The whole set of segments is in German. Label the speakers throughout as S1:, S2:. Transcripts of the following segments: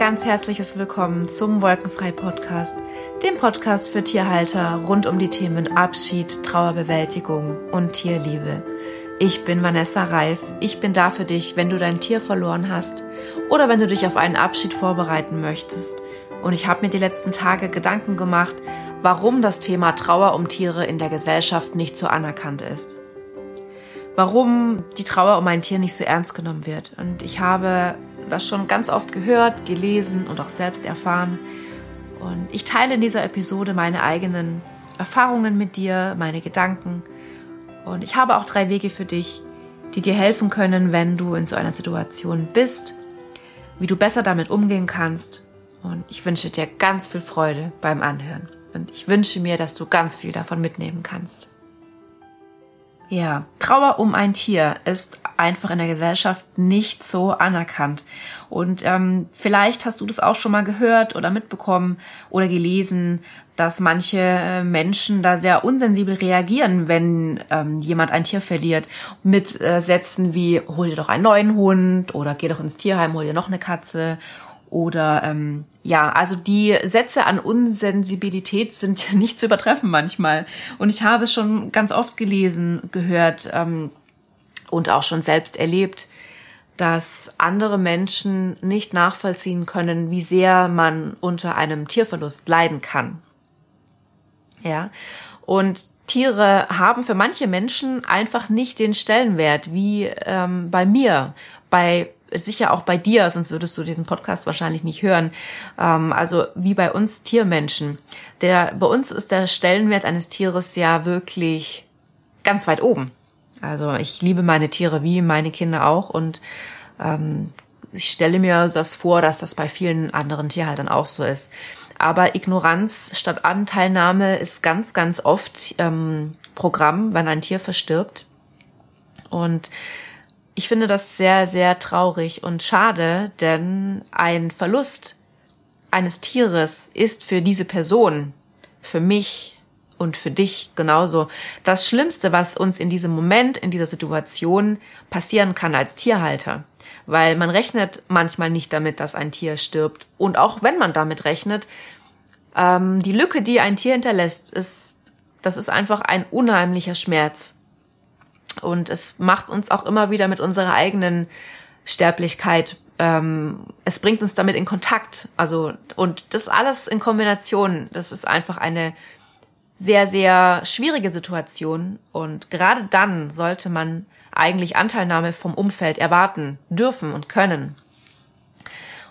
S1: ganz herzliches Willkommen zum Wolkenfrei Podcast, dem Podcast für Tierhalter rund um die Themen Abschied, Trauerbewältigung und Tierliebe. Ich bin Vanessa Reif. Ich bin da für dich, wenn du dein Tier verloren hast oder wenn du dich auf einen Abschied vorbereiten möchtest. Und ich habe mir die letzten Tage Gedanken gemacht, warum das Thema Trauer um Tiere in der Gesellschaft nicht so anerkannt ist. Warum die Trauer um ein Tier nicht so ernst genommen wird. Und ich habe das schon ganz oft gehört, gelesen und auch selbst erfahren. Und ich teile in dieser Episode meine eigenen Erfahrungen mit dir, meine Gedanken. Und ich habe auch drei Wege für dich, die dir helfen können, wenn du in so einer Situation bist, wie du besser damit umgehen kannst. Und ich wünsche dir ganz viel Freude beim Anhören. Und ich wünsche mir, dass du ganz viel davon mitnehmen kannst. Ja, Trauer um ein Tier ist einfach in der Gesellschaft nicht so anerkannt. Und ähm, vielleicht hast du das auch schon mal gehört oder mitbekommen oder gelesen, dass manche äh, Menschen da sehr unsensibel reagieren, wenn ähm, jemand ein Tier verliert. Mit äh, Sätzen wie, hol dir doch einen neuen Hund oder geh doch ins Tierheim, hol dir noch eine Katze oder ähm, ja, also die Sätze an Unsensibilität sind nicht zu übertreffen manchmal. Und ich habe es schon ganz oft gelesen, gehört ähm, und auch schon selbst erlebt, dass andere Menschen nicht nachvollziehen können, wie sehr man unter einem Tierverlust leiden kann. Ja, und Tiere haben für manche Menschen einfach nicht den Stellenwert wie ähm, bei mir, bei sicher auch bei dir, sonst würdest du diesen Podcast wahrscheinlich nicht hören. Ähm, also wie bei uns Tiermenschen. Der, bei uns ist der Stellenwert eines Tieres ja wirklich ganz weit oben. Also ich liebe meine Tiere wie meine Kinder auch und ähm, ich stelle mir das vor, dass das bei vielen anderen Tierhaltern auch so ist. Aber Ignoranz statt Anteilnahme ist ganz, ganz oft ähm, Programm, wenn ein Tier verstirbt. Und ich finde das sehr, sehr traurig und schade, denn ein Verlust eines Tieres ist für diese Person, für mich und für dich genauso das Schlimmste, was uns in diesem Moment, in dieser Situation passieren kann als Tierhalter. Weil man rechnet manchmal nicht damit, dass ein Tier stirbt. Und auch wenn man damit rechnet, ähm, die Lücke, die ein Tier hinterlässt, ist, das ist einfach ein unheimlicher Schmerz. Und es macht uns auch immer wieder mit unserer eigenen Sterblichkeit. Ähm, es bringt uns damit in Kontakt. Also, und das alles in Kombination, das ist einfach eine sehr, sehr schwierige Situation. Und gerade dann sollte man eigentlich Anteilnahme vom Umfeld erwarten dürfen und können.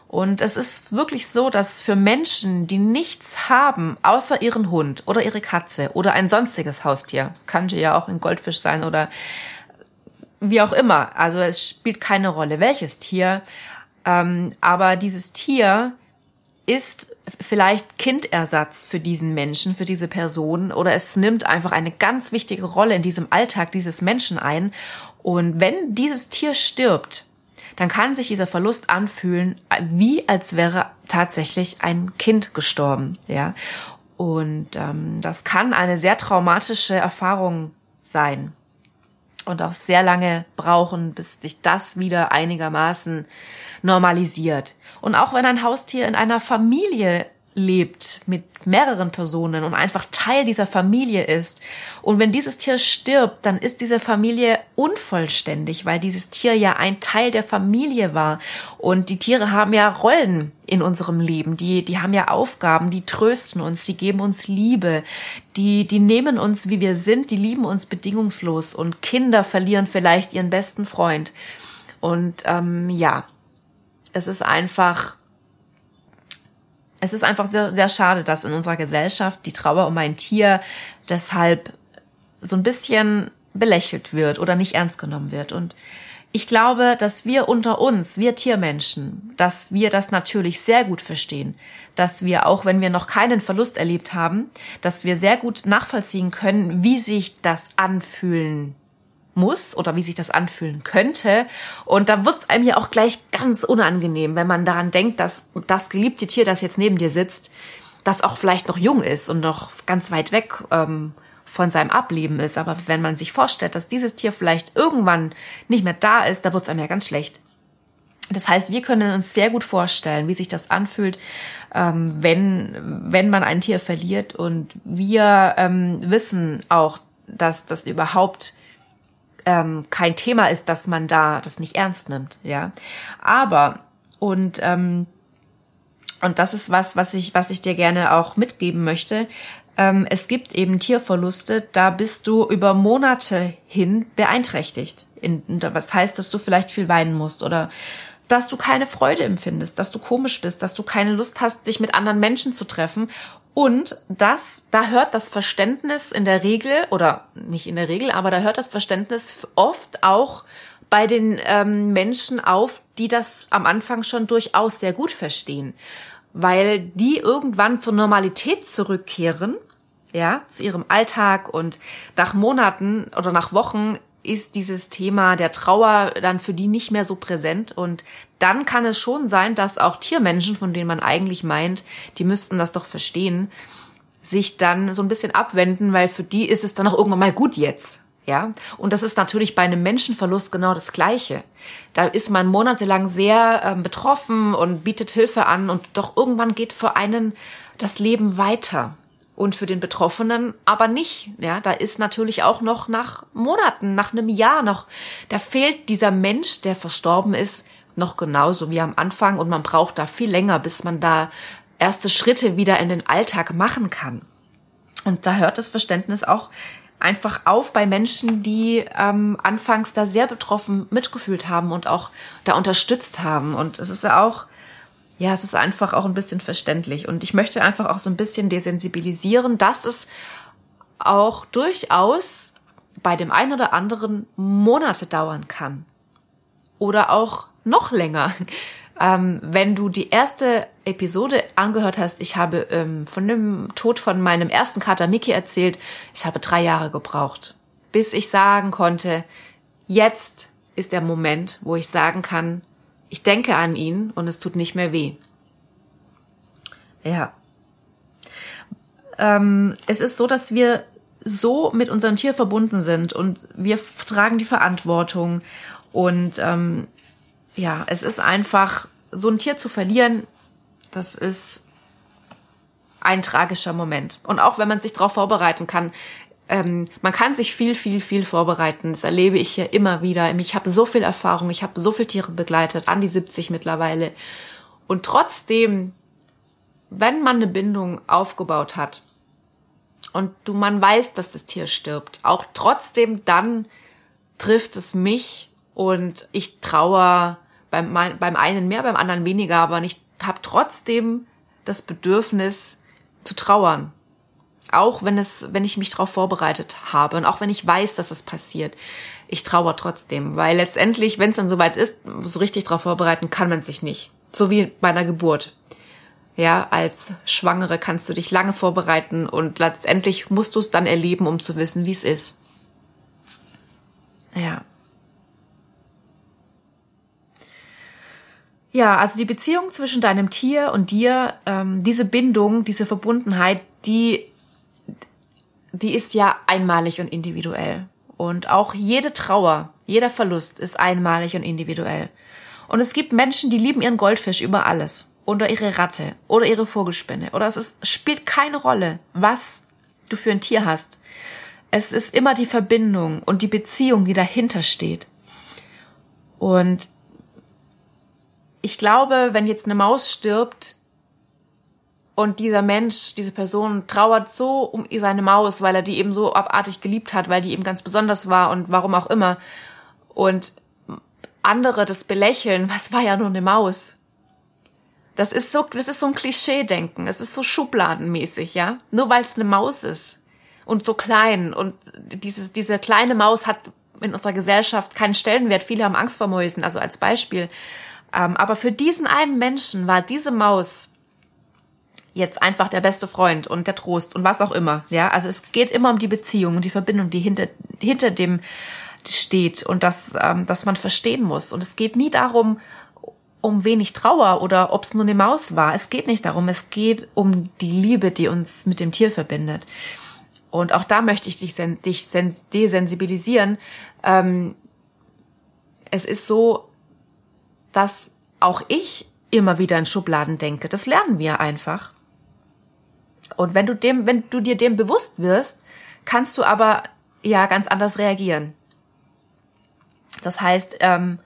S1: Und es ist wirklich so, dass für Menschen, die nichts haben, außer ihren Hund oder ihre Katze oder ein sonstiges Haustier, es kann ja auch ein Goldfisch sein oder wie auch immer, also es spielt keine Rolle, welches Tier, ähm, aber dieses Tier ist vielleicht Kindersatz für diesen Menschen, für diese Person oder es nimmt einfach eine ganz wichtige Rolle in diesem Alltag dieses Menschen ein. Und wenn dieses Tier stirbt, dann kann sich dieser Verlust anfühlen, wie als wäre tatsächlich ein Kind gestorben, ja. Und ähm, das kann eine sehr traumatische Erfahrung sein und auch sehr lange brauchen, bis sich das wieder einigermaßen normalisiert. Und auch wenn ein Haustier in einer Familie lebt mit mehreren Personen und einfach Teil dieser Familie ist. Und wenn dieses Tier stirbt, dann ist diese Familie unvollständig, weil dieses Tier ja ein Teil der Familie war. Und die Tiere haben ja Rollen in unserem Leben. Die, die haben ja Aufgaben, die trösten uns, die geben uns Liebe, die, die nehmen uns, wie wir sind, die lieben uns bedingungslos. Und Kinder verlieren vielleicht ihren besten Freund. Und ähm, ja, es ist einfach es ist einfach sehr, sehr schade, dass in unserer Gesellschaft die Trauer um ein Tier deshalb so ein bisschen belächelt wird oder nicht ernst genommen wird. Und ich glaube, dass wir unter uns, wir Tiermenschen, dass wir das natürlich sehr gut verstehen, dass wir, auch wenn wir noch keinen Verlust erlebt haben, dass wir sehr gut nachvollziehen können, wie sich das anfühlen muss oder wie sich das anfühlen könnte. Und da wird es einem ja auch gleich ganz unangenehm, wenn man daran denkt, dass das geliebte Tier, das jetzt neben dir sitzt, das auch vielleicht noch jung ist und noch ganz weit weg ähm, von seinem Ableben ist. Aber wenn man sich vorstellt, dass dieses Tier vielleicht irgendwann nicht mehr da ist, da wird es einem ja ganz schlecht. Das heißt, wir können uns sehr gut vorstellen, wie sich das anfühlt, ähm, wenn, wenn man ein Tier verliert. Und wir ähm, wissen auch, dass das überhaupt ähm, kein Thema ist, dass man da das nicht ernst nimmt. Ja, aber und ähm, und das ist was, was ich, was ich dir gerne auch mitgeben möchte. Ähm, es gibt eben Tierverluste, da bist du über Monate hin beeinträchtigt. In, was heißt, dass du vielleicht viel weinen musst oder dass du keine Freude empfindest, dass du komisch bist, dass du keine Lust hast, dich mit anderen Menschen zu treffen. Und das, da hört das Verständnis in der Regel, oder nicht in der Regel, aber da hört das Verständnis oft auch bei den ähm, Menschen auf, die das am Anfang schon durchaus sehr gut verstehen. Weil die irgendwann zur Normalität zurückkehren, ja, zu ihrem Alltag und nach Monaten oder nach Wochen ist dieses Thema der Trauer dann für die nicht mehr so präsent. Und dann kann es schon sein, dass auch Tiermenschen, von denen man eigentlich meint, die müssten das doch verstehen, sich dann so ein bisschen abwenden, weil für die ist es dann auch irgendwann mal gut jetzt. Ja, und das ist natürlich bei einem Menschenverlust genau das Gleiche. Da ist man monatelang sehr ähm, betroffen und bietet Hilfe an und doch irgendwann geht für einen das Leben weiter und für den Betroffenen aber nicht. Ja, da ist natürlich auch noch nach Monaten, nach einem Jahr noch, da fehlt dieser Mensch, der verstorben ist, noch genauso wie am Anfang und man braucht da viel länger, bis man da erste Schritte wieder in den Alltag machen kann. Und da hört das Verständnis auch einfach auf bei Menschen, die ähm, anfangs da sehr betroffen mitgefühlt haben und auch da unterstützt haben. Und es ist ja auch ja, es ist einfach auch ein bisschen verständlich. Und ich möchte einfach auch so ein bisschen desensibilisieren, dass es auch durchaus bei dem einen oder anderen Monate dauern kann. Oder auch noch länger. Ähm, wenn du die erste Episode angehört hast, ich habe ähm, von dem Tod von meinem ersten Kater Mickey erzählt, ich habe drei Jahre gebraucht, bis ich sagen konnte, jetzt ist der Moment, wo ich sagen kann, ich denke an ihn und es tut nicht mehr weh. Ja. Ähm, es ist so, dass wir so mit unserem Tier verbunden sind und wir tragen die Verantwortung. Und ähm, ja, es ist einfach, so ein Tier zu verlieren, das ist ein tragischer Moment. Und auch wenn man sich darauf vorbereiten kann, ähm, man kann sich viel, viel, viel vorbereiten. Das erlebe ich hier immer wieder. Ich habe so viel Erfahrung, ich habe so viele Tiere begleitet, an die 70 mittlerweile. Und trotzdem, wenn man eine Bindung aufgebaut hat und du man weiß, dass das Tier stirbt, auch trotzdem dann trifft es mich und ich traue beim, beim einen mehr, beim anderen weniger, aber ich habe trotzdem das Bedürfnis zu trauern auch wenn es, wenn ich mich darauf vorbereitet habe und auch wenn ich weiß, dass es passiert, ich trauere trotzdem, weil letztendlich, wenn es dann soweit ist, so richtig darauf vorbereiten kann man sich nicht. So wie bei einer Geburt. Ja, als Schwangere kannst du dich lange vorbereiten und letztendlich musst du es dann erleben, um zu wissen, wie es ist. Ja. Ja, also die Beziehung zwischen deinem Tier und dir, ähm, diese Bindung, diese Verbundenheit, die die ist ja einmalig und individuell. Und auch jede Trauer, jeder Verlust ist einmalig und individuell. Und es gibt Menschen, die lieben ihren Goldfisch über alles. Oder ihre Ratte. Oder ihre Vogelspinne. Oder es ist, spielt keine Rolle, was du für ein Tier hast. Es ist immer die Verbindung und die Beziehung, die dahinter steht. Und ich glaube, wenn jetzt eine Maus stirbt, und dieser Mensch, diese Person trauert so um seine Maus, weil er die eben so abartig geliebt hat, weil die eben ganz besonders war und warum auch immer. Und andere das belächeln, was war ja nur eine Maus. Das ist so, das ist so ein Klischee-Denken. Es ist so schubladenmäßig, ja. Nur weil es eine Maus ist und so klein und dieses, diese kleine Maus hat in unserer Gesellschaft keinen Stellenwert. Viele haben Angst vor Mäusen, also als Beispiel. Ähm, aber für diesen einen Menschen war diese Maus jetzt einfach der beste Freund und der Trost und was auch immer. Ja, also es geht immer um die Beziehung und die Verbindung, die hinter, hinter dem steht und das, ähm, dass man verstehen muss. Und es geht nie darum, um wenig Trauer oder ob es nur eine Maus war. Es geht nicht darum. Es geht um die Liebe, die uns mit dem Tier verbindet. Und auch da möchte ich dich, dich desensibilisieren. Ähm, es ist so, dass auch ich immer wieder in Schubladen denke. Das lernen wir einfach. Und wenn du dem, wenn du dir dem bewusst wirst, kannst du aber ja ganz anders reagieren. Das heißt, ähm,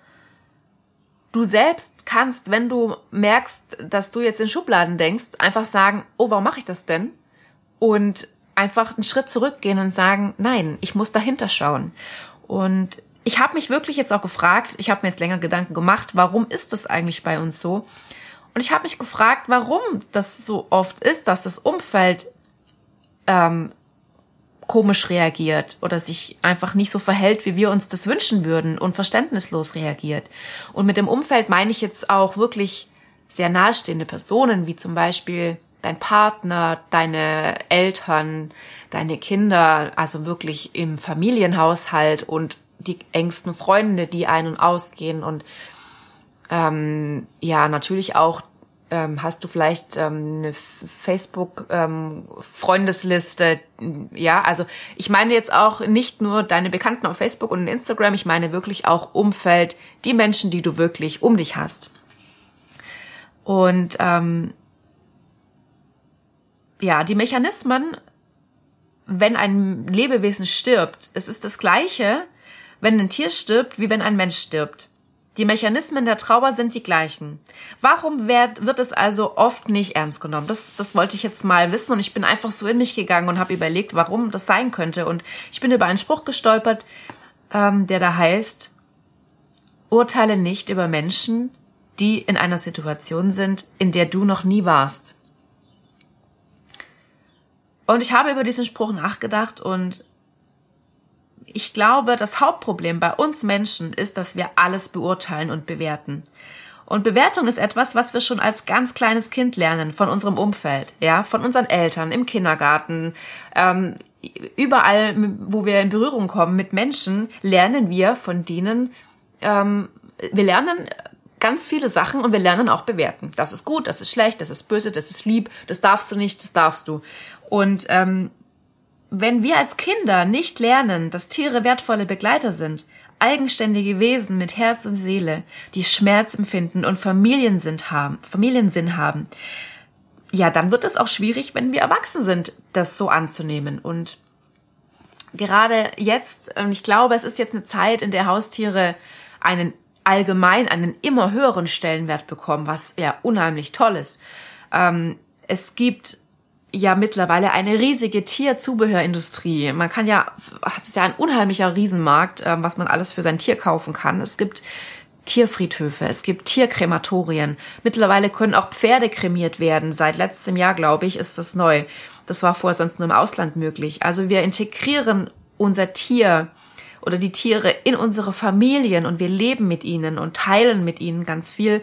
S1: du selbst kannst, wenn du merkst, dass du jetzt in Schubladen denkst, einfach sagen, oh, warum mache ich das denn? Und einfach einen Schritt zurückgehen und sagen, nein, ich muss dahinter schauen. Und ich habe mich wirklich jetzt auch gefragt, ich habe mir jetzt länger Gedanken gemacht, warum ist das eigentlich bei uns so? Und ich habe mich gefragt, warum das so oft ist, dass das Umfeld ähm, komisch reagiert oder sich einfach nicht so verhält, wie wir uns das wünschen würden und verständnislos reagiert. Und mit dem Umfeld meine ich jetzt auch wirklich sehr nahestehende Personen, wie zum Beispiel dein Partner, deine Eltern, deine Kinder, also wirklich im Familienhaushalt und die engsten Freunde, die ein- und ausgehen und ähm, ja, natürlich auch ähm, hast du vielleicht ähm, eine Facebook-Freundesliste. Ähm, ja, also ich meine jetzt auch nicht nur deine Bekannten auf Facebook und Instagram, ich meine wirklich auch Umfeld, die Menschen, die du wirklich um dich hast. Und ähm, ja, die Mechanismen, wenn ein Lebewesen stirbt, es ist das gleiche, wenn ein Tier stirbt, wie wenn ein Mensch stirbt. Die Mechanismen der Trauer sind die gleichen. Warum wird, wird es also oft nicht ernst genommen? Das, das wollte ich jetzt mal wissen und ich bin einfach so in mich gegangen und habe überlegt, warum das sein könnte. Und ich bin über einen Spruch gestolpert, ähm, der da heißt, urteile nicht über Menschen, die in einer Situation sind, in der du noch nie warst. Und ich habe über diesen Spruch nachgedacht und ich glaube, das Hauptproblem bei uns Menschen ist, dass wir alles beurteilen und bewerten. Und Bewertung ist etwas, was wir schon als ganz kleines Kind lernen von unserem Umfeld, ja, von unseren Eltern, im Kindergarten, ähm, überall, wo wir in Berührung kommen mit Menschen, lernen wir von denen, ähm, wir lernen ganz viele Sachen und wir lernen auch bewerten. Das ist gut, das ist schlecht, das ist böse, das ist lieb, das darfst du nicht, das darfst du. Und ähm, wenn wir als Kinder nicht lernen, dass Tiere wertvolle Begleiter sind, eigenständige Wesen mit Herz und Seele, die Schmerz empfinden und Familiensinn haben, Familiensinn haben, ja, dann wird es auch schwierig, wenn wir erwachsen sind, das so anzunehmen. Und gerade jetzt, und ich glaube, es ist jetzt eine Zeit, in der Haustiere einen allgemein einen immer höheren Stellenwert bekommen, was ja unheimlich toll ist. Ähm, es gibt ja mittlerweile eine riesige Tierzubehörindustrie. Man kann ja, es ist ja ein unheimlicher Riesenmarkt, äh, was man alles für sein Tier kaufen kann. Es gibt Tierfriedhöfe, es gibt Tierkrematorien. Mittlerweile können auch Pferde kremiert werden. Seit letztem Jahr, glaube ich, ist das neu. Das war vorher sonst nur im Ausland möglich. Also wir integrieren unser Tier oder die Tiere in unsere Familien und wir leben mit ihnen und teilen mit ihnen ganz viel.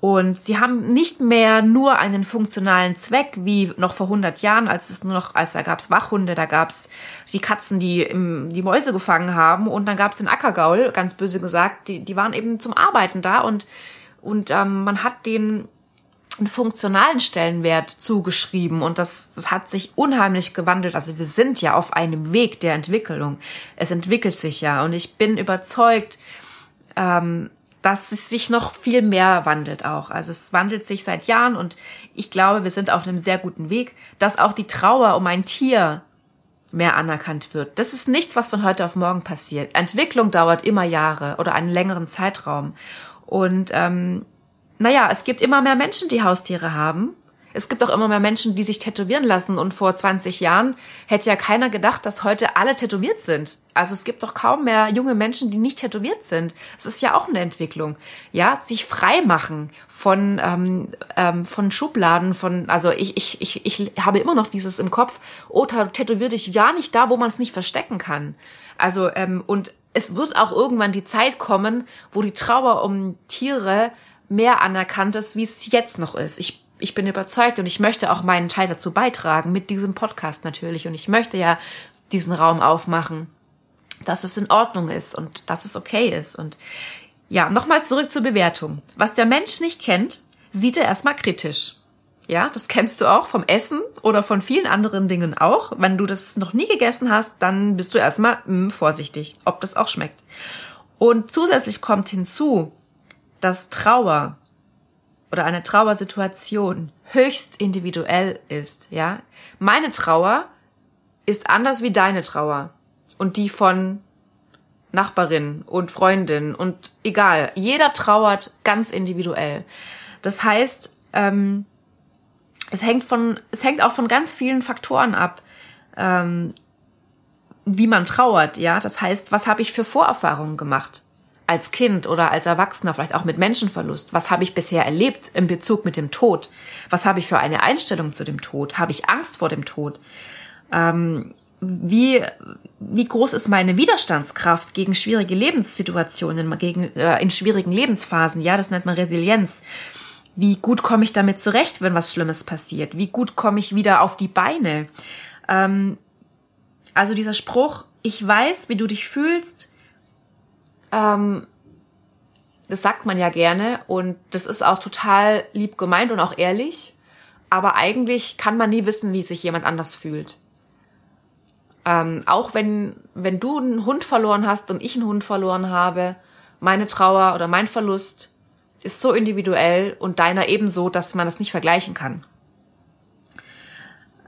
S1: Und sie haben nicht mehr nur einen funktionalen Zweck wie noch vor 100 Jahren, als es nur noch, als da gab's Wachhunde, da gab's die Katzen, die im, die Mäuse gefangen haben und dann gab's den Ackergaul, ganz böse gesagt, die, die waren eben zum Arbeiten da und, und ähm, man hat den einen funktionalen Stellenwert zugeschrieben und das, das hat sich unheimlich gewandelt. Also wir sind ja auf einem Weg der Entwicklung. Es entwickelt sich ja und ich bin überzeugt, ähm, dass es sich noch viel mehr wandelt auch. Also es wandelt sich seit Jahren und ich glaube, wir sind auf einem sehr guten Weg, dass auch die Trauer um ein Tier mehr anerkannt wird. Das ist nichts, was von heute auf morgen passiert. Entwicklung dauert immer Jahre oder einen längeren Zeitraum. Und ähm, naja, es gibt immer mehr Menschen, die Haustiere haben es gibt auch immer mehr Menschen, die sich tätowieren lassen. Und vor 20 Jahren hätte ja keiner gedacht, dass heute alle tätowiert sind. Also es gibt doch kaum mehr junge Menschen, die nicht tätowiert sind. Es ist ja auch eine Entwicklung. Ja, sich frei machen von, ähm, ähm, von Schubladen, von, also ich, ich, ich, ich habe immer noch dieses im Kopf, oh, tätowier dich ja nicht da, wo man es nicht verstecken kann. Also, ähm, und es wird auch irgendwann die Zeit kommen, wo die Trauer um Tiere mehr anerkannt ist, wie es jetzt noch ist. Ich ich bin überzeugt und ich möchte auch meinen Teil dazu beitragen, mit diesem Podcast natürlich. Und ich möchte ja diesen Raum aufmachen, dass es in Ordnung ist und dass es okay ist. Und ja, nochmal zurück zur Bewertung. Was der Mensch nicht kennt, sieht er erstmal kritisch. Ja, das kennst du auch vom Essen oder von vielen anderen Dingen auch. Wenn du das noch nie gegessen hast, dann bist du erstmal mh, vorsichtig, ob das auch schmeckt. Und zusätzlich kommt hinzu, dass Trauer oder eine Trauersituation höchst individuell ist, ja. Meine Trauer ist anders wie deine Trauer und die von Nachbarin und Freundin und egal. Jeder trauert ganz individuell. Das heißt, ähm, es hängt von, es hängt auch von ganz vielen Faktoren ab, ähm, wie man trauert, ja. Das heißt, was habe ich für Vorerfahrungen gemacht? Als Kind oder als Erwachsener, vielleicht auch mit Menschenverlust. Was habe ich bisher erlebt im Bezug mit dem Tod? Was habe ich für eine Einstellung zu dem Tod? Habe ich Angst vor dem Tod? Ähm, wie, wie groß ist meine Widerstandskraft gegen schwierige Lebenssituationen, gegen, äh, in schwierigen Lebensphasen? Ja, das nennt man Resilienz. Wie gut komme ich damit zurecht, wenn was Schlimmes passiert? Wie gut komme ich wieder auf die Beine? Ähm, also dieser Spruch, ich weiß, wie du dich fühlst, ähm, das sagt man ja gerne und das ist auch total lieb gemeint und auch ehrlich. Aber eigentlich kann man nie wissen, wie sich jemand anders fühlt. Ähm, auch wenn, wenn du einen Hund verloren hast und ich einen Hund verloren habe, meine Trauer oder mein Verlust ist so individuell und deiner ebenso, dass man das nicht vergleichen kann.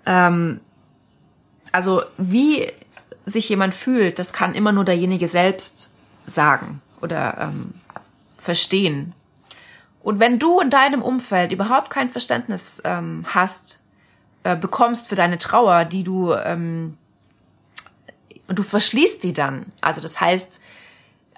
S1: Ähm, also wie sich jemand fühlt, das kann immer nur derjenige selbst sagen oder ähm, verstehen. Und wenn du in deinem Umfeld überhaupt kein Verständnis ähm, hast, äh, bekommst für deine Trauer, die du ähm, und du verschließt die dann. Also das heißt,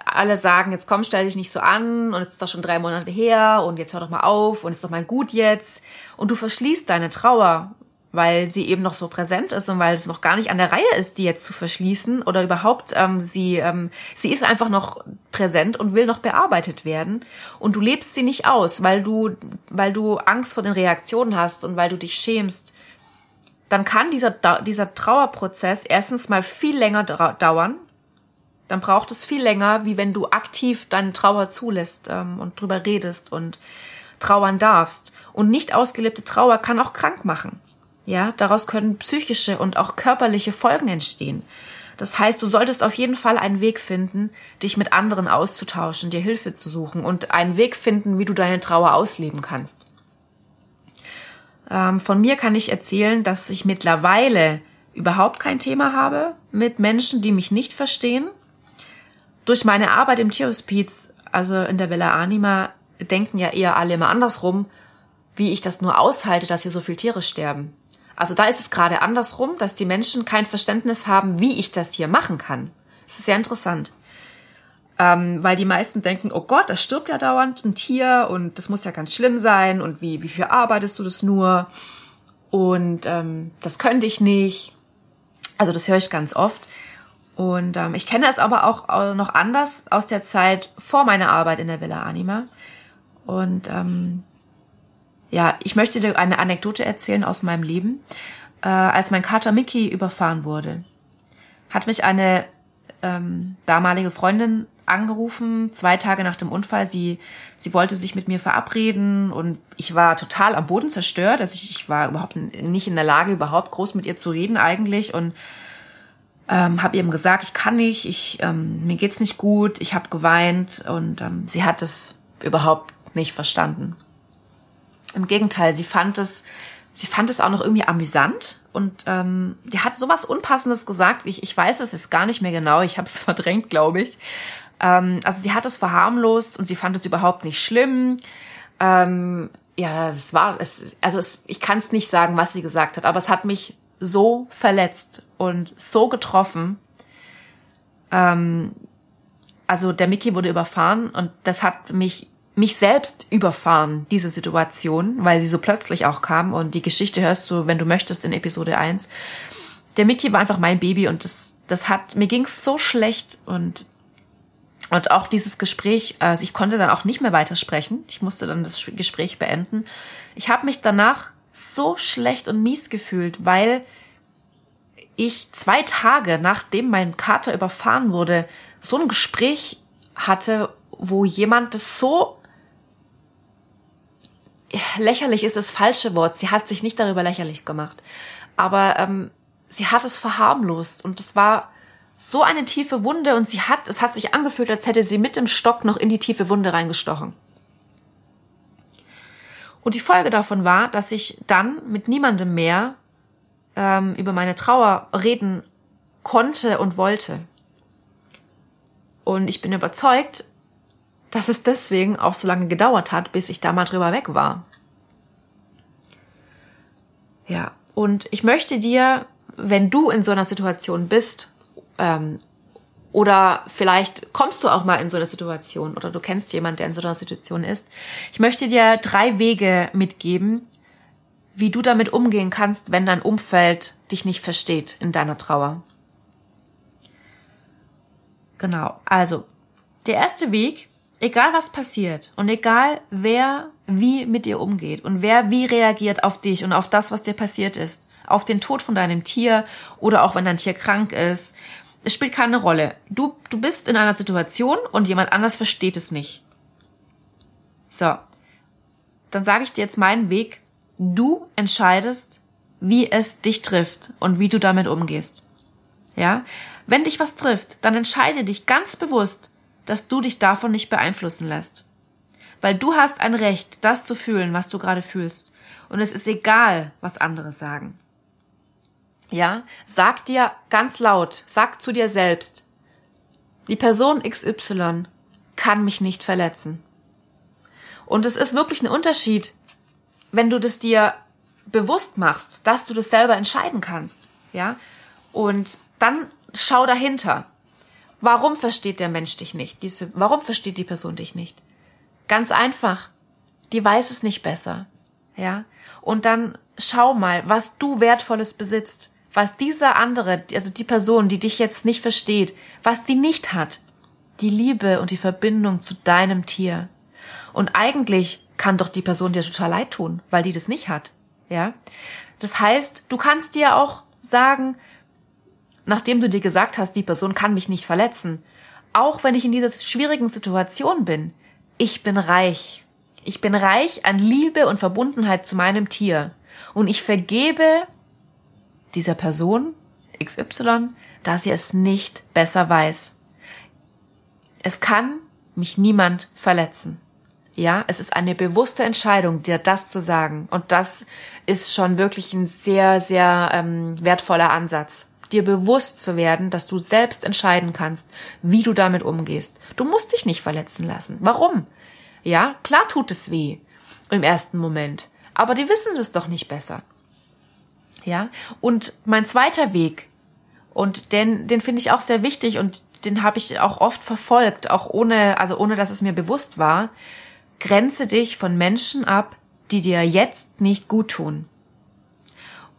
S1: alle sagen, jetzt komm, stell dich nicht so an und es ist doch schon drei Monate her und jetzt hör doch mal auf und ist doch mal gut jetzt. Und du verschließt deine Trauer, weil sie eben noch so präsent ist und weil es noch gar nicht an der Reihe ist, die jetzt zu verschließen oder überhaupt ähm, sie ähm, sie ist einfach noch präsent und will noch bearbeitet werden und du lebst sie nicht aus, weil du weil du Angst vor den Reaktionen hast und weil du dich schämst dann kann dieser, dieser Trauerprozess erstens mal viel länger dauern. Dann braucht es viel länger, wie wenn du aktiv deine Trauer zulässt ähm, und drüber redest und trauern darfst. Und nicht ausgelebte Trauer kann auch krank machen. Ja, daraus können psychische und auch körperliche Folgen entstehen. Das heißt, du solltest auf jeden Fall einen Weg finden, dich mit anderen auszutauschen, dir Hilfe zu suchen und einen Weg finden, wie du deine Trauer ausleben kannst. Ähm, von mir kann ich erzählen, dass ich mittlerweile überhaupt kein Thema habe mit Menschen, die mich nicht verstehen. Durch meine Arbeit im Tierhospiz, also in der Villa Anima, denken ja eher alle immer andersrum, wie ich das nur aushalte, dass hier so viele Tiere sterben. Also da ist es gerade andersrum, dass die Menschen kein Verständnis haben, wie ich das hier machen kann. Das ist sehr interessant. Ähm, weil die meisten denken, oh Gott, da stirbt ja dauernd ein Tier und das muss ja ganz schlimm sein und wie, wie viel arbeitest du das nur? Und ähm, das könnte ich nicht. Also das höre ich ganz oft. Und ähm, ich kenne es aber auch noch anders aus der Zeit vor meiner Arbeit in der Villa Anima. Und ähm, ja, ich möchte dir eine Anekdote erzählen aus meinem Leben. Äh, als mein Kater Mickey überfahren wurde, hat mich eine ähm, damalige Freundin angerufen, zwei Tage nach dem Unfall. Sie, sie wollte sich mit mir verabreden und ich war total am Boden zerstört. Also ich, ich war überhaupt nicht in der Lage, überhaupt groß mit ihr zu reden eigentlich und ähm, habe ihm gesagt, ich kann nicht, ich, ähm, mir geht's nicht gut, ich habe geweint und ähm, sie hat es überhaupt nicht verstanden. Im Gegenteil, sie fand es, sie fand es auch noch irgendwie amüsant und ähm, die hat sowas Unpassendes gesagt. Ich, ich weiß es ist gar nicht mehr genau. Ich habe es verdrängt, glaube ich. Ähm, also sie hat es verharmlost und sie fand es überhaupt nicht schlimm. Ähm, ja, es war, es, also es, ich kann es nicht sagen, was sie gesagt hat, aber es hat mich so verletzt und so getroffen. Ähm, also der Mickey wurde überfahren und das hat mich mich selbst überfahren, diese Situation, weil sie so plötzlich auch kam und die Geschichte hörst du, wenn du möchtest, in Episode 1. Der Mickey war einfach mein Baby und das, das hat, mir ging's so schlecht und und auch dieses Gespräch, also ich konnte dann auch nicht mehr weitersprechen. Ich musste dann das Gespräch beenden. Ich habe mich danach so schlecht und mies gefühlt, weil ich zwei Tage nachdem mein Kater überfahren wurde, so ein Gespräch hatte, wo jemand das so lächerlich ist das falsche Wort. Sie hat sich nicht darüber lächerlich gemacht, aber ähm, sie hat es verharmlost und es war so eine tiefe Wunde und sie hat, es hat sich angefühlt, als hätte sie mit dem Stock noch in die tiefe Wunde reingestochen. Und die Folge davon war, dass ich dann mit niemandem mehr ähm, über meine Trauer reden konnte und wollte. Und ich bin überzeugt, dass es deswegen auch so lange gedauert hat, bis ich da mal drüber weg war. Ja, und ich möchte dir, wenn du in so einer Situation bist, ähm, oder vielleicht kommst du auch mal in so eine Situation oder du kennst jemanden, der in so einer Situation ist. Ich möchte dir drei Wege mitgeben, wie du damit umgehen kannst, wenn dein Umfeld dich nicht versteht in deiner Trauer. Genau, also der erste Weg, egal was passiert und egal wer wie mit dir umgeht und wer wie reagiert auf dich und auf das, was dir passiert ist, auf den Tod von deinem Tier oder auch wenn dein Tier krank ist, es spielt keine Rolle. Du, du bist in einer Situation und jemand anders versteht es nicht. So, dann sage ich dir jetzt meinen Weg. Du entscheidest, wie es dich trifft und wie du damit umgehst. Ja, wenn dich was trifft, dann entscheide dich ganz bewusst, dass du dich davon nicht beeinflussen lässt. Weil du hast ein Recht, das zu fühlen, was du gerade fühlst. Und es ist egal, was andere sagen. Ja, sag dir ganz laut, sag zu dir selbst, die Person XY kann mich nicht verletzen. Und es ist wirklich ein Unterschied, wenn du das dir bewusst machst, dass du das selber entscheiden kannst. Ja, und dann schau dahinter. Warum versteht der Mensch dich nicht? Diese, warum versteht die Person dich nicht? Ganz einfach. Die weiß es nicht besser. Ja? Und dann schau mal, was du Wertvolles besitzt. Was dieser andere, also die Person, die dich jetzt nicht versteht, was die nicht hat. Die Liebe und die Verbindung zu deinem Tier. Und eigentlich kann doch die Person dir total leid tun, weil die das nicht hat. Ja? Das heißt, du kannst dir auch sagen, nachdem du dir gesagt hast, die Person kann mich nicht verletzen, auch wenn ich in dieser schwierigen Situation bin, ich bin reich. Ich bin reich an Liebe und Verbundenheit zu meinem Tier. Und ich vergebe dieser Person XY, da sie es nicht besser weiß. Es kann mich niemand verletzen. Ja, es ist eine bewusste Entscheidung, dir das zu sagen. Und das ist schon wirklich ein sehr, sehr ähm, wertvoller Ansatz dir bewusst zu werden, dass du selbst entscheiden kannst, wie du damit umgehst. Du musst dich nicht verletzen lassen. Warum? Ja, klar tut es weh im ersten Moment, aber die wissen es doch nicht besser. Ja, und mein zweiter Weg, und den, den finde ich auch sehr wichtig und den habe ich auch oft verfolgt, auch ohne, also ohne dass es mir bewusst war, grenze dich von Menschen ab, die dir jetzt nicht gut tun.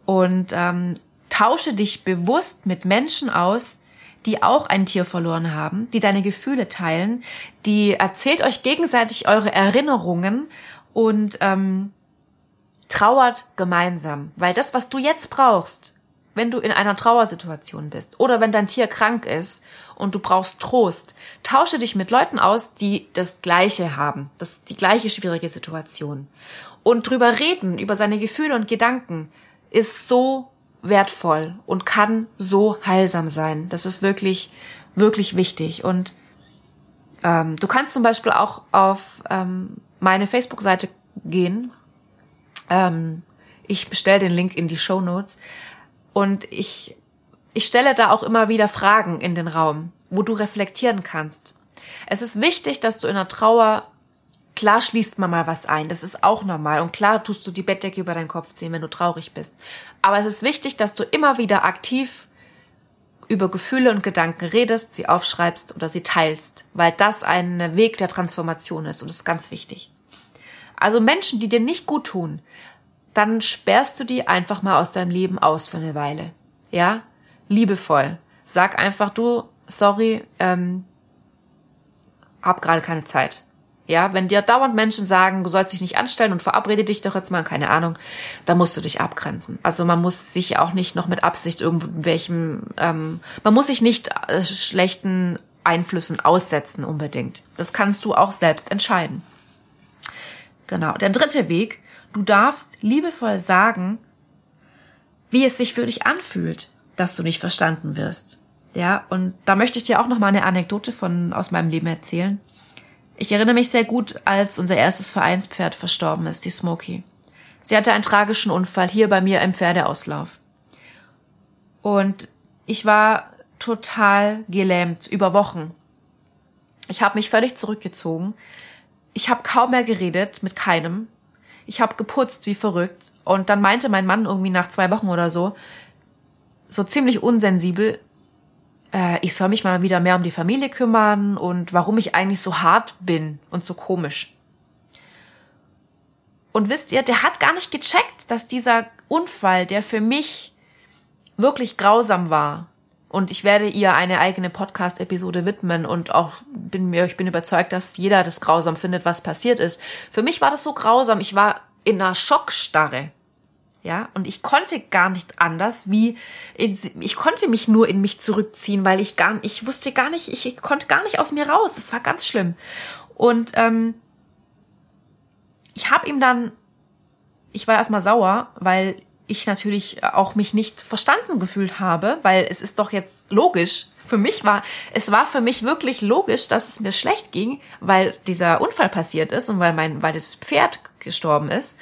S1: Und ähm, Tausche dich bewusst mit Menschen aus, die auch ein Tier verloren haben, die deine Gefühle teilen, die erzählt euch gegenseitig eure Erinnerungen und ähm, trauert gemeinsam. Weil das, was du jetzt brauchst, wenn du in einer Trauersituation bist oder wenn dein Tier krank ist und du brauchst Trost, tausche dich mit Leuten aus, die das Gleiche haben, das die gleiche schwierige Situation. Und drüber reden, über seine Gefühle und Gedanken, ist so wertvoll und kann so heilsam sein. Das ist wirklich, wirklich wichtig. Und ähm, du kannst zum Beispiel auch auf ähm, meine Facebook-Seite gehen. Ähm, ich bestelle den Link in die Show Notes. Und ich, ich stelle da auch immer wieder Fragen in den Raum, wo du reflektieren kannst. Es ist wichtig, dass du in der Trauer Klar schließt man mal was ein, das ist auch normal. Und klar tust du die Bettdecke über deinen Kopf ziehen, wenn du traurig bist. Aber es ist wichtig, dass du immer wieder aktiv über Gefühle und Gedanken redest, sie aufschreibst oder sie teilst, weil das ein Weg der Transformation ist und das ist ganz wichtig. Also Menschen, die dir nicht gut tun, dann sperrst du die einfach mal aus deinem Leben aus für eine Weile. Ja? Liebevoll. Sag einfach, du, sorry, ähm, hab gerade keine Zeit. Ja, wenn dir dauernd Menschen sagen, du sollst dich nicht anstellen und verabrede dich doch jetzt mal, keine Ahnung, da musst du dich abgrenzen. Also man muss sich auch nicht noch mit Absicht irgendwelchem, ähm, man muss sich nicht äh, schlechten Einflüssen aussetzen unbedingt. Das kannst du auch selbst entscheiden. Genau. Der dritte Weg, du darfst liebevoll sagen, wie es sich für dich anfühlt, dass du nicht verstanden wirst. Ja, und da möchte ich dir auch noch mal eine Anekdote von aus meinem Leben erzählen Ich erinnere mich sehr gut, als unser erstes Vereinspferd verstorben ist, die Smoky. Sie hatte einen tragischen Unfall hier bei mir im Pferdeauslauf. Und ich war total gelähmt über Wochen. Ich habe mich völlig zurückgezogen. Ich habe kaum mehr geredet mit keinem. Ich habe geputzt wie verrückt. Und dann meinte mein Mann irgendwie nach zwei Wochen oder so, so ziemlich unsensibel, äh, ich soll mich mal wieder mehr um die Familie kümmern und warum ich eigentlich so hart bin und so komisch. Und wisst ihr, der hat gar nicht gecheckt, dass dieser Unfall, der für mich wirklich grausam war, und ich werde ihr eine eigene Podcast-Episode widmen und auch bin mir, ich bin überzeugt, dass jeder das grausam findet, was passiert ist. Für mich war das so grausam. Ich war in einer Schockstarre. Ja, und ich konnte gar nicht anders, wie ich konnte mich nur in mich zurückziehen, weil ich gar, ich wusste gar nicht, ich konnte gar nicht aus mir raus. Das war ganz schlimm. Und ähm, ich habe ihm dann, ich war erstmal sauer, weil ich natürlich auch mich nicht verstanden gefühlt habe, weil es ist doch jetzt logisch. Für mich war, es war für mich wirklich logisch, dass es mir schlecht ging, weil dieser Unfall passiert ist und weil mein, weil das Pferd gestorben ist.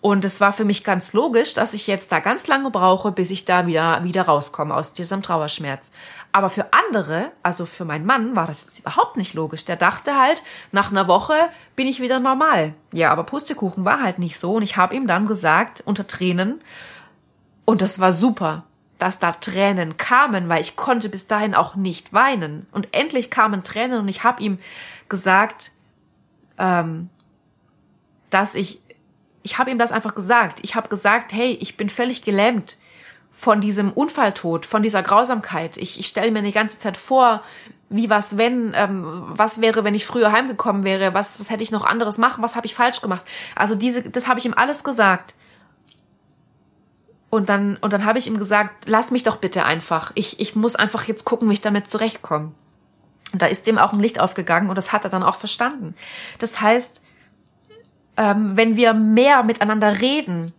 S1: Und es war für mich ganz logisch, dass ich jetzt da ganz lange brauche, bis ich da wieder, wieder rauskomme aus diesem Trauerschmerz. Aber für andere, also für meinen Mann, war das jetzt überhaupt nicht logisch. Der dachte halt, nach einer Woche bin ich wieder normal. Ja, aber Pustekuchen war halt nicht so. Und ich habe ihm dann gesagt, unter Tränen, und das war super, dass da Tränen kamen, weil ich konnte bis dahin auch nicht weinen. Und endlich kamen Tränen und ich habe ihm gesagt, ähm, dass ich, ich habe ihm das einfach gesagt. Ich habe gesagt, hey, ich bin völlig gelähmt von diesem Unfalltod, von dieser Grausamkeit. Ich, ich stelle mir die ganze Zeit vor, wie was wenn, ähm, was wäre, wenn ich früher heimgekommen wäre, was, was hätte ich noch anderes machen, was habe ich falsch gemacht. Also diese, das habe ich ihm alles gesagt. Und dann, und dann habe ich ihm gesagt, lass mich doch bitte einfach. Ich, ich muss einfach jetzt gucken, wie ich damit zurechtkomme. Und da ist dem auch ein Licht aufgegangen und das hat er dann auch verstanden. Das heißt, ähm, wenn wir mehr miteinander reden,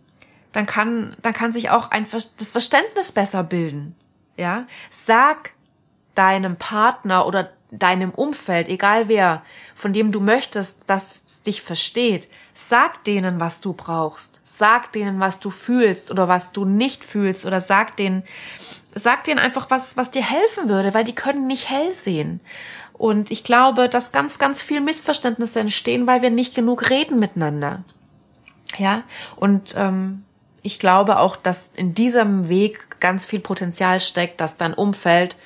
S1: dann kann, dann kann sich auch ein, das Verständnis besser bilden. Ja, sag deinem Partner oder deinem Umfeld, egal wer, von dem du möchtest, dass es dich versteht, sag denen, was du brauchst. Sag denen, was du fühlst oder was du nicht fühlst oder sag denen, sag denen einfach was, was dir helfen würde, weil die können nicht hell sehen. Und ich glaube, dass ganz, ganz viel Missverständnisse entstehen, weil wir nicht genug reden miteinander. Ja, und ähm, ich glaube auch, dass in diesem Weg ganz viel Potenzial steckt, dass dein Umfeld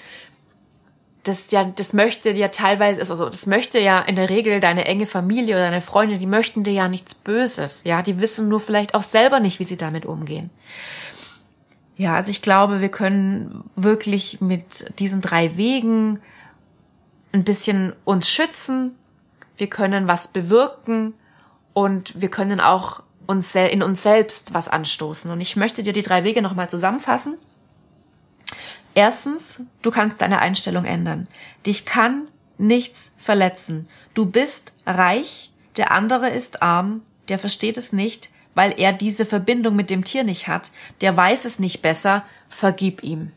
S1: das ja, das möchte ja teilweise, also das möchte ja in der Regel deine enge Familie oder deine Freunde, die möchten dir ja nichts Böses, ja, die wissen nur vielleicht auch selber nicht, wie sie damit umgehen. Ja, also ich glaube, wir können wirklich mit diesen drei Wegen ein bisschen uns schützen, wir können was bewirken und wir können auch uns in uns selbst was anstoßen. Und ich möchte dir die drei Wege nochmal zusammenfassen. Erstens, du kannst deine Einstellung ändern. Dich kann nichts verletzen. Du bist reich, der andere ist arm, der versteht es nicht, weil er diese Verbindung mit dem Tier nicht hat, der weiß es nicht besser, vergib ihm.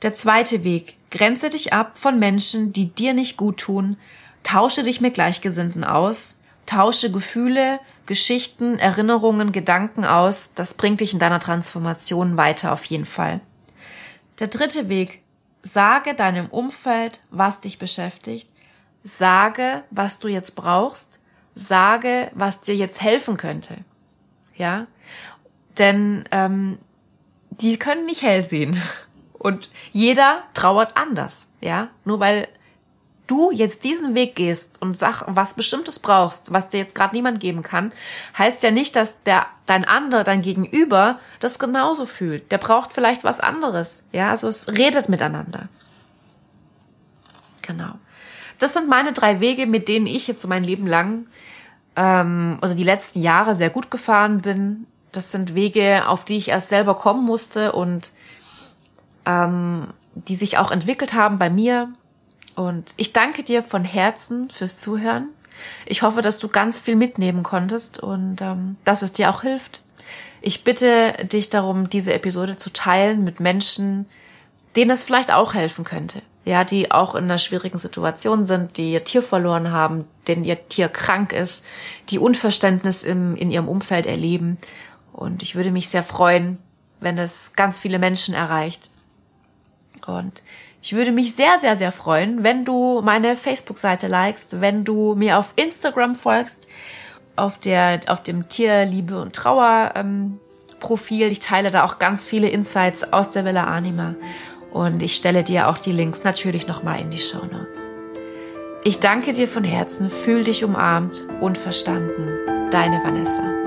S1: Der zweite Weg, grenze dich ab von Menschen, die dir nicht gut tun, tausche dich mit Gleichgesinnten aus, tausche Gefühle, Geschichten, Erinnerungen, Gedanken aus. Das bringt dich in deiner Transformation weiter auf jeden Fall. Der dritte Weg. Sage deinem Umfeld, was dich beschäftigt. Sage, was du jetzt brauchst. Sage, was dir jetzt helfen könnte. Ja, denn ähm, die können nicht hell sehen. Und jeder trauert anders. Ja, nur weil du jetzt diesen Weg gehst und sag, was bestimmtes brauchst, was dir jetzt gerade niemand geben kann, heißt ja nicht, dass der dein anderer, dein Gegenüber das genauso fühlt. Der braucht vielleicht was anderes. Ja, also es redet miteinander. Genau. Das sind meine drei Wege, mit denen ich jetzt so mein Leben lang ähm, oder die letzten Jahre sehr gut gefahren bin. Das sind Wege, auf die ich erst selber kommen musste und ähm, die sich auch entwickelt haben bei mir, und ich danke dir von Herzen fürs Zuhören. Ich hoffe, dass du ganz viel mitnehmen konntest und ähm, dass es dir auch hilft. Ich bitte dich darum, diese Episode zu teilen mit Menschen, denen es vielleicht auch helfen könnte. ja, die auch in einer schwierigen Situation sind, die ihr Tier verloren haben, denen ihr Tier krank ist, die Unverständnis im, in ihrem Umfeld erleben. Und ich würde mich sehr freuen, wenn es ganz viele Menschen erreicht. Und ich würde mich sehr, sehr, sehr freuen, wenn du meine Facebook-Seite likest, wenn du mir auf Instagram folgst, auf der, auf dem Tierliebe und Trauer ähm, Profil. Ich teile da auch ganz viele Insights aus der Villa Anima. Und ich stelle dir auch die Links natürlich nochmal in die Show Notes. Ich danke dir von Herzen, fühl dich umarmt und verstanden. Deine Vanessa.